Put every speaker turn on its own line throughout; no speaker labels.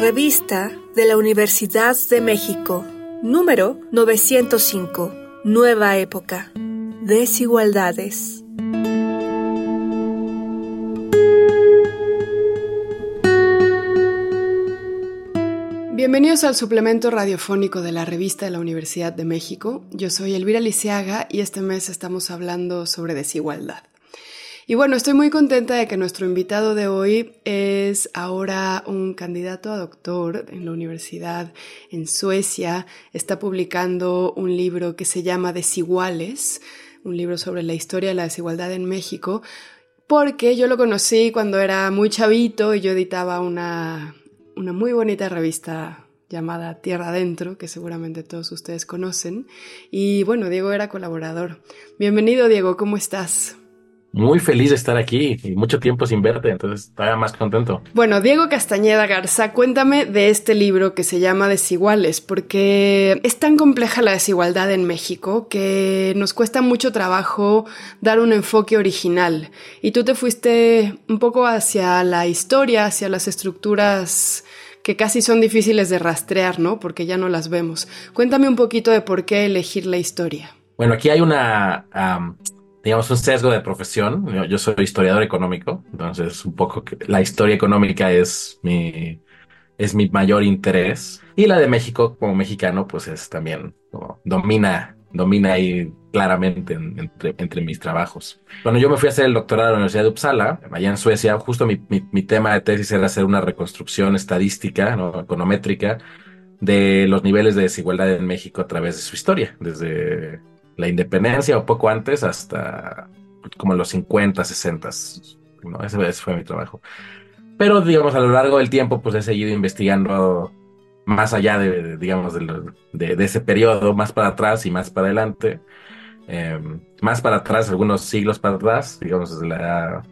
Revista de la Universidad de México, número 905, Nueva Época. Desigualdades.
Bienvenidos al suplemento radiofónico de la revista de la Universidad de México. Yo soy Elvira Lisiaga y este mes estamos hablando sobre desigualdad. Y bueno, estoy muy contenta de que nuestro invitado de hoy es ahora un candidato a doctor en la universidad en Suecia. Está publicando un libro que se llama Desiguales, un libro sobre la historia de la desigualdad en México, porque yo lo conocí cuando era muy chavito y yo editaba una, una muy bonita revista llamada Tierra Adentro, que seguramente todos ustedes conocen. Y bueno, Diego era colaborador. Bienvenido, Diego, ¿cómo estás?
Muy feliz de estar aquí y mucho tiempo sin verte, entonces estaba más contento.
Bueno, Diego Castañeda Garza, cuéntame de este libro que se llama Desiguales, porque es tan compleja la desigualdad en México que nos cuesta mucho trabajo dar un enfoque original. Y tú te fuiste un poco hacia la historia, hacia las estructuras que casi son difíciles de rastrear, ¿no? Porque ya no las vemos. Cuéntame un poquito de por qué elegir la historia.
Bueno, aquí hay una digamos, un sesgo de profesión. Yo, soy historiador económico, entonces un poco que la historia económica es mi, es mi mayor interés. Y la de México, como mexicano, pues es también, domina, domina ahí claramente entre, entre, mis trabajos. Cuando yo me fui a hacer el doctorado en la Universidad de Uppsala, allá en Suecia, justo mi, mi, mi tema de tesis era hacer una reconstrucción estadística, ¿no? econométrica, de los niveles de desigualdad en México a través de su historia, desde la independencia o poco antes hasta como los 50, 60. ¿no? Ese, fue mi trabajo. Pero, digamos, a lo largo del tiempo, pues he seguido investigando más allá de, digamos, de, ese periodo, más para atrás y más para adelante. Em, más para atrás, algunos siglos para atrás, digamos, desde la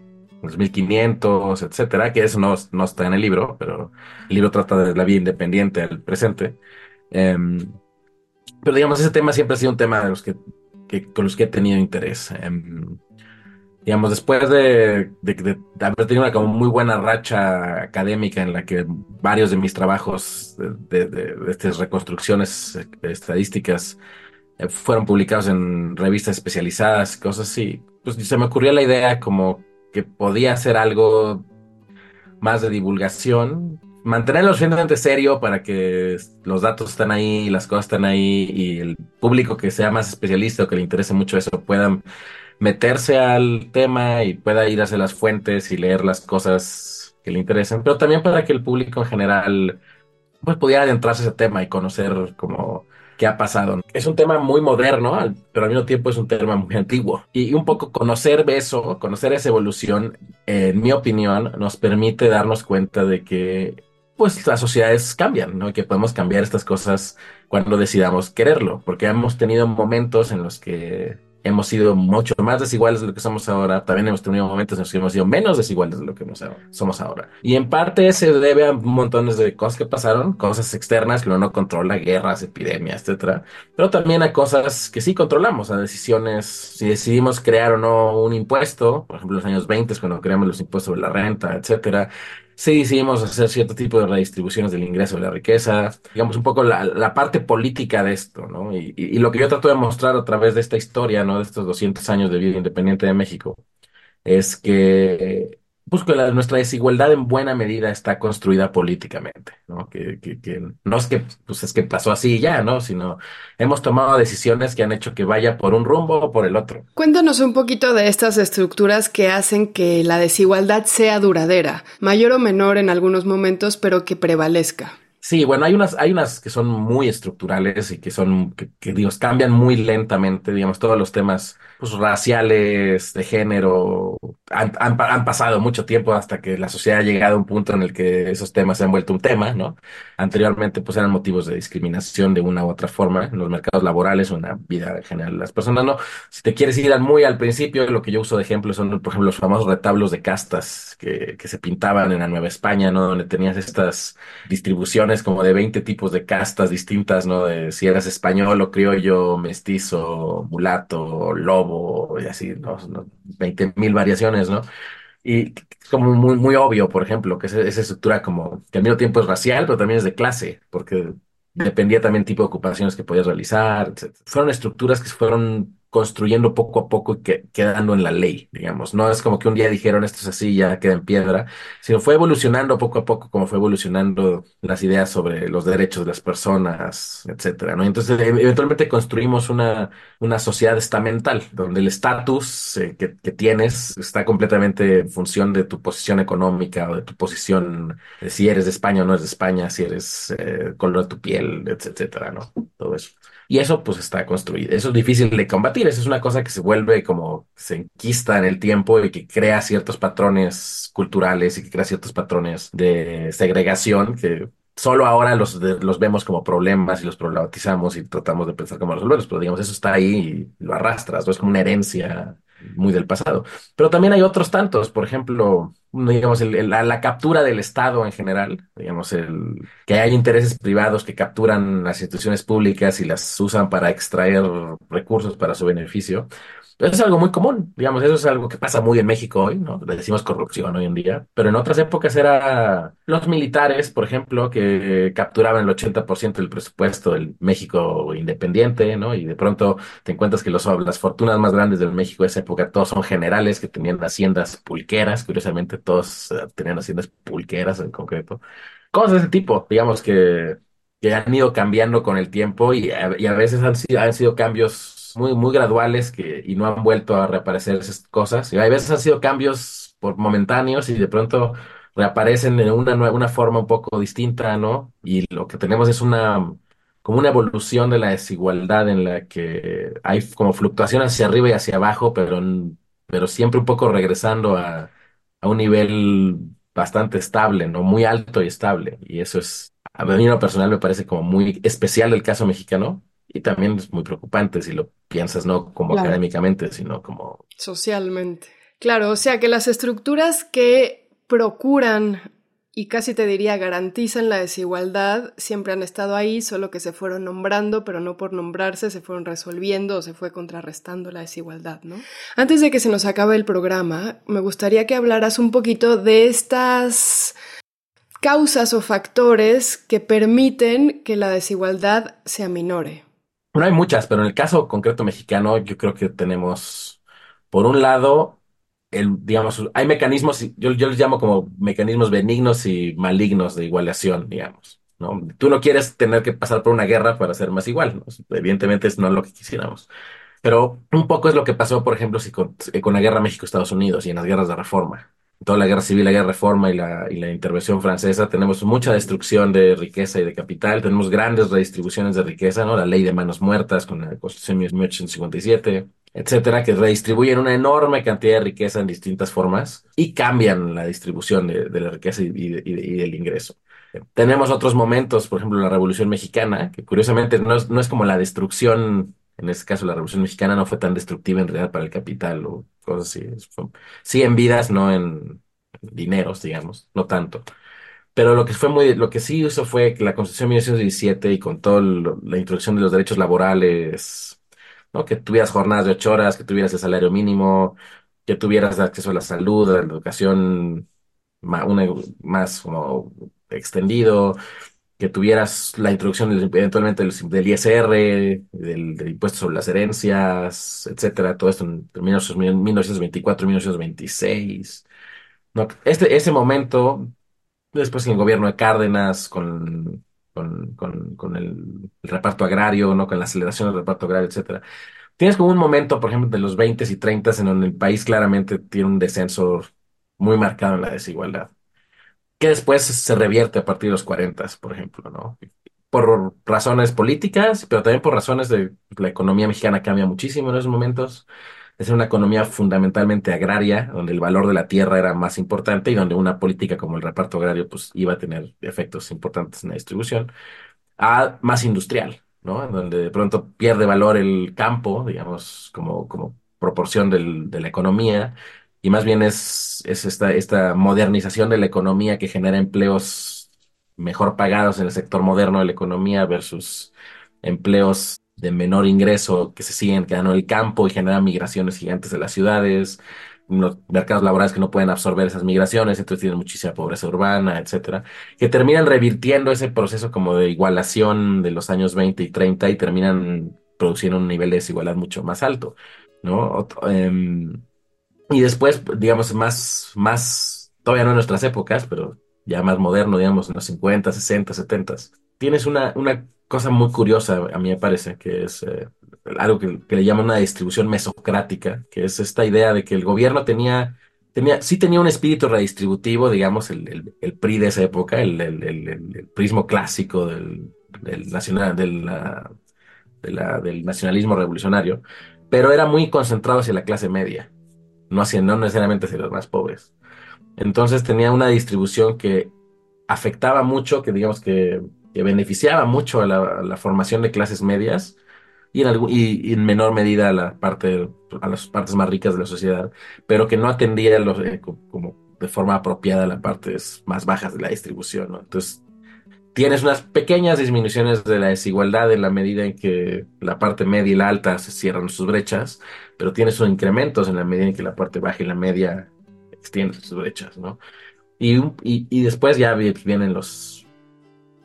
los 1500, etcétera, que eso no, no, está en el libro, pero el libro trata de la vida independiente del presente. Em, pero digamos, ese tema siempre ha sido un tema de los que, con los que he tenido interés. Em, digamos, después de, haber tenido una como muy buena racha académica en la que varios de mis trabajos de, estas reconstrucciones estadísticas eh, fueron publicados en revistas especializadas, cosas así, pues se me ocurrió la idea como que podía hacer algo más de divulgación mantenerlo suficientemente serio para que los datos están ahí, las cosas están ahí y el público que sea más especialista o que le interese mucho eso puedan meterse al tema y pueda ir hacia las fuentes y leer las cosas que le interesen, pero también para que el público en general pues pudiera adentrarse a ese tema y conocer como qué ha pasado. Es un tema muy moderno, pero al mismo tiempo es un tema muy antiguo. Y un poco conocer eso, conocer esa evolución, en mi opinión, nos permite darnos cuenta de que pues las sociedades cambian, ¿no? Que podemos cambiar estas cosas cuando decidamos quererlo, porque hemos tenido momentos en los que hemos sido mucho más desiguales de lo que somos ahora, también hemos tenido momentos en los que hemos sido menos desiguales de lo que somos ahora. Y en parte se debe a montones de cosas que pasaron, cosas externas que uno no controla, guerras, epidemias, etcétera, pero también a cosas que sí controlamos, a decisiones, si decidimos crear o no un impuesto, por ejemplo, en los años 20, cuando creamos los impuestos sobre la renta, etcétera, sí decidimos hacer cierto tipo de redistribuciones del ingreso de la riqueza, digamos un poco la, parte política de esto, ¿no? Y, y, lo que yo trato de mostrar a través de esta historia, ¿no? De estos 200 años de vida independiente de México, es que pues que nuestra desigualdad en buena medida está construida políticamente, ¿no? Que, que, no es que, pues es que pasó así ya, ¿no? Sino hemos tomado decisiones que han hecho que vaya por un rumbo o por el otro.
Cuéntanos un poquito de estas estructuras que hacen que la desigualdad sea duradera, mayor o menor en algunos momentos, pero que prevalezca.
Sí, bueno, hay unas, hay unas que son muy estructurales y que son, que, que digamos, cambian muy lentamente, digamos, todos los temas pues, raciales, de género, han, han, pasado mucho tiempo hasta que la sociedad ha llegado a un punto en el que esos temas se han vuelto un tema, ¿no? Anteriormente, pues eran motivos de discriminación de una u otra forma en los mercados laborales o en la vida en general de las personas, ¿no? Si te quieres ir muy al principio, lo que yo uso de ejemplo son, por ejemplo, los famosos retablos de castas que, que se pintaban en la Nueva España, ¿no? Donde tenías estas distribuciones como de 20 tipos de castas distintas, ¿no? De si eras español o criollo, mestizo, mulato, lobo, y así, ¿no? 20 mil variaciones, ¿no? Y es como muy, muy obvio, por ejemplo, que esa, estructura como que al mismo tiempo es racial, pero también es de clase, porque dependía también tipo de ocupaciones que podías realizar. Fueron estructuras que fueron construyendo poco a poco y que, quedando en la ley, digamos. No es como que un día dijeron esto es así, ya queda en piedra, sino fue evolucionando poco a poco como fue evolucionando las ideas sobre los derechos de las personas, etcétera, ¿no? Entonces, e- eventualmente construimos una, una sociedad estamental, donde el estatus eh, que, que tienes está completamente en función de tu posición económica o de tu posición, de si eres de España o no eres de España, si eres eh, color de tu piel, etcétera, ¿no? Eso. Y eso pues está construido. Eso es difícil de combatir. Eso es una cosa que se vuelve como se enquista en el tiempo y que crea ciertos patrones culturales y que crea ciertos patrones de segregación que solo ahora los, los vemos como problemas y los problematizamos y tratamos de pensar cómo resolverlos. Pero digamos, eso está ahí y lo arrastras. ¿no? Es como una herencia muy del pasado. Pero también hay otros tantos. Por ejemplo, digamos, el- la, captura del Estado en general. Digamos, el que hay intereses privados que capturan las instituciones públicas y las usan para extraer recursos para su beneficio. Eso es algo muy común, digamos, eso es algo que pasa muy en México hoy, ¿no? Decimos corrupción hoy en día, pero en otras épocas era los militares, por ejemplo, que capturaban el 80% del presupuesto del México independiente, ¿no? Y de pronto te encuentras que los, las fortunas más grandes del México de esa época todos son generales que tenían haciendas pulqueras, curiosamente todos tenían haciendas pulqueras en concreto. Cosas de ese tipo, digamos que, que han ido cambiando con el tiempo y a, y a veces han sido, han sido cambios muy, muy graduales que, y no han vuelto a reaparecer esas cosas. Y a veces han sido cambios por momentáneos y de pronto reaparecen en una, una forma un poco distinta, ¿no? Y lo que tenemos es una, como una evolución de la desigualdad en la que hay como fluctuación hacia arriba y hacia abajo, pero, pero siempre un poco regresando a, a un nivel bastante estable, ¿no? Muy alto y estable. Y eso es, a mí en lo personal me parece como muy especial el caso mexicano y también es muy preocupante si lo piensas, no como
Claro.
académicamente, sino como...
Socialmente. Claro, o sea que las estructuras que procuran y casi te diría garantizan la desigualdad siempre han estado ahí, solo que se fueron nombrando, pero no por nombrarse, se fueron resolviendo o se fue contrarrestando la desigualdad, ¿no? Antes de que se nos acabe el programa, me gustaría que hablaras un poquito de estas causas o factores que permiten que la desigualdad se aminore.
Bueno, hay muchas, pero en el caso concreto mexicano, yo creo que tenemos, por un lado, el, digamos, hay mecanismos, yo, yo les llamo como mecanismos benignos y malignos de igualación, digamos, ¿no? Tú no quieres tener que pasar por una guerra para ser más igual. Evidentemente es no lo que quisiéramos. Pero un poco es lo que pasó, por ejemplo, si con, eh, la guerra México-Estados Unidos y en las guerras de reforma. Toda la guerra civil, la guerra de reforma y la, y la intervención francesa, tenemos mucha destrucción de riqueza y de capital, tenemos grandes redistribuciones de riqueza, ¿no? La ley de manos muertas con la Constitución de 1857, etcétera, que redistribuyen una enorme cantidad de riqueza en distintas formas y cambian la distribución de, la riqueza y, y de- y de- y del ingreso. Tenemos otros momentos, por ejemplo, la Revolución Mexicana, que curiosamente no es, no es como la destrucción, en este caso la Revolución Mexicana no fue tan destructiva en realidad para el capital o cosas así. Sí en vidas, no en dineros, digamos, no tanto. Pero lo que fue muy, lo que sí hizo fue que la Constitución de 1917 y con toda la introducción de los derechos laborales, Que tuvieras jornadas de ocho horas, que tuvieras el salario mínimo, que tuvieras acceso a la salud, a la educación ma- una- más como extendido, que tuvieras la introducción eventualmente del, ISR, del, del impuesto sobre las herencias, etcétera, todo esto en 1924 1926. No, este, ese momento, después en el gobierno de Cárdenas, con, con, el reparto agrario, ¿no? Con la aceleración del reparto agrario, etcétera. Tienes como un momento, por ejemplo, de los 20 y 30 en donde el país claramente tiene un descenso muy marcado en la desigualdad que después se revierte a partir de los 40, por ejemplo, ¿no? Por razones políticas, pero también por razones de la economía mexicana cambia muchísimo en esos momentos. Es una economía fundamentalmente agraria, donde el valor de la tierra era más importante y donde una política como el reparto agrario pues iba a tener efectos importantes en la distribución a más industrial, ¿no? En donde de pronto pierde valor el campo, digamos, como, como proporción del- de la economía, y más bien es, es esta, esta modernización de la economía que genera empleos mejor pagados en el sector moderno de la economía versus empleos de menor ingreso que se siguen quedando en el campo y generan migraciones gigantes de las ciudades. los mercados laborales que no pueden absorber esas migraciones, entonces tienen muchísima pobreza urbana, etcétera, que terminan revirtiendo ese proceso como de igualación de los años 20 y 30 y terminan produciendo un nivel de desigualdad mucho más alto, ¿no? Em, y después, digamos, más, más, todavía no en nuestras épocas, pero ya más moderno, digamos, en los 50, 60, 70, tienes una, una cosa muy curiosa, a mí me parece, que es eh, algo que, le llaman una distribución mesocrática, que es esta idea de que el gobierno tenía, tenía sí tenía un espíritu redistributivo, digamos, el, el, PRI de esa época, el, el prismo clásico del, del, nacional, del, del nacionalismo revolucionario, pero era muy concentrado hacia la clase media, no, hacia, no necesariamente hacia los más pobres. Entonces tenía una distribución que afectaba mucho, que digamos que que beneficiaba mucho a la, formación de clases medias y en, y, en menor medida a, la parte, a las partes más ricas de la sociedad, pero que no atendía los, eh, como de forma apropiada a las partes más bajas de la distribución. Entonces, tienes unas pequeñas disminuciones de la desigualdad en la medida en que la parte media y la alta se cierran sus brechas, pero tienes unos incrementos en la medida en que la parte baja y la media extienden sus brechas, ¿no? Y, y después ya vienen los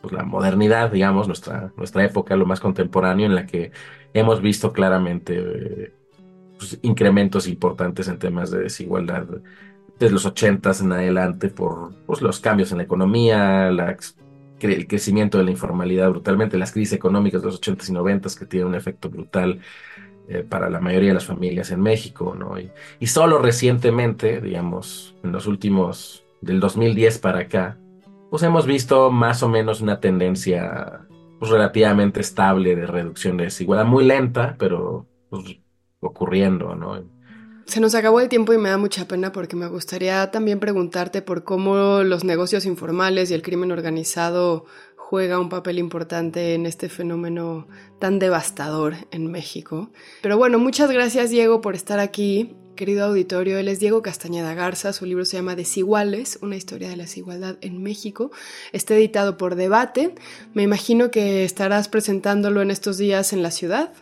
pues, la modernidad, digamos, nuestra, nuestra época, lo más contemporáneo, en la que hemos visto claramente eh, pues, incrementos importantes en temas de desigualdad desde los 80 en adelante por pues, los cambios en la economía, el crecimiento de la informalidad brutalmente, las crisis económicas de los 80 y 90 que tienen un efecto brutal eh, para la mayoría de las familias en México, ¿no? Y, solo recientemente, digamos, en los últimos, del 2010 para acá, pues hemos visto más o menos una tendencia pues, relativamente estable de reducción de desigualdad, muy lenta, pero pues, ocurriendo, ¿no?
Se nos acabó el tiempo y me da mucha pena porque me gustaría también preguntarte por cómo los negocios informales y el crimen organizado juega un papel importante en este fenómeno tan devastador en México. Pero bueno, muchas gracias Diego por estar aquí Querido auditorio, él es Diego Castañeda Garza, su libro se llama Desiguales, una historia de la desigualdad en México. Está editado por Debate. Me imagino que estarás presentándolo en estos días en la ciudad.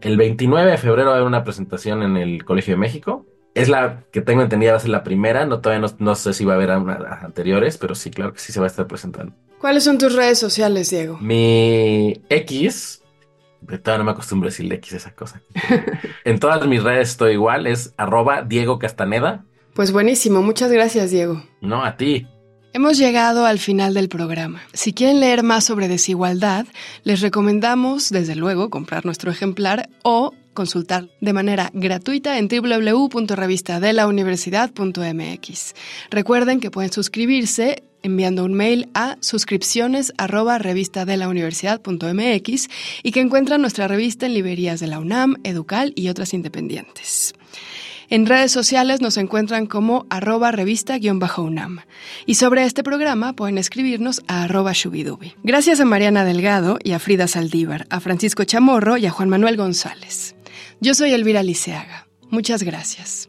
El 29 de febrero va a haber una presentación en el Colegio de México. Es la que tengo entendida va a ser la primera, no todavía no, sé si va a haber unas anteriores, pero sí, claro que sí se va a estar presentando.
¿Cuáles son tus redes sociales, Diego?
Mi X todavía no me acostumbro a decirle X esa cosa. en todas mis redes estoy igual, es arroba Diego Castaneda.
Pues buenísimo, muchas gracias Diego.
No, a ti.
Hemos llegado al final del programa. Si quieren leer más sobre desigualdad, les recomendamos, desde luego, comprar nuestro ejemplar o consultar de manera gratuita en www.revistadelauniversidad.mx. Recuerden que pueden suscribirse enviando un mail a suscripciones arroba revista y que encuentran nuestra revista en librerías de la UNAM, Educal y otras independientes. En redes sociales nos encuentran como arroba revista-unam. Y sobre este programa pueden escribirnos a arroba shubidubi. Gracias a Mariana Delgado y a Frida Saldívar, a Francisco Chamorro y a Juan Manuel González. Yo soy Elvira Liceaga. Muchas gracias.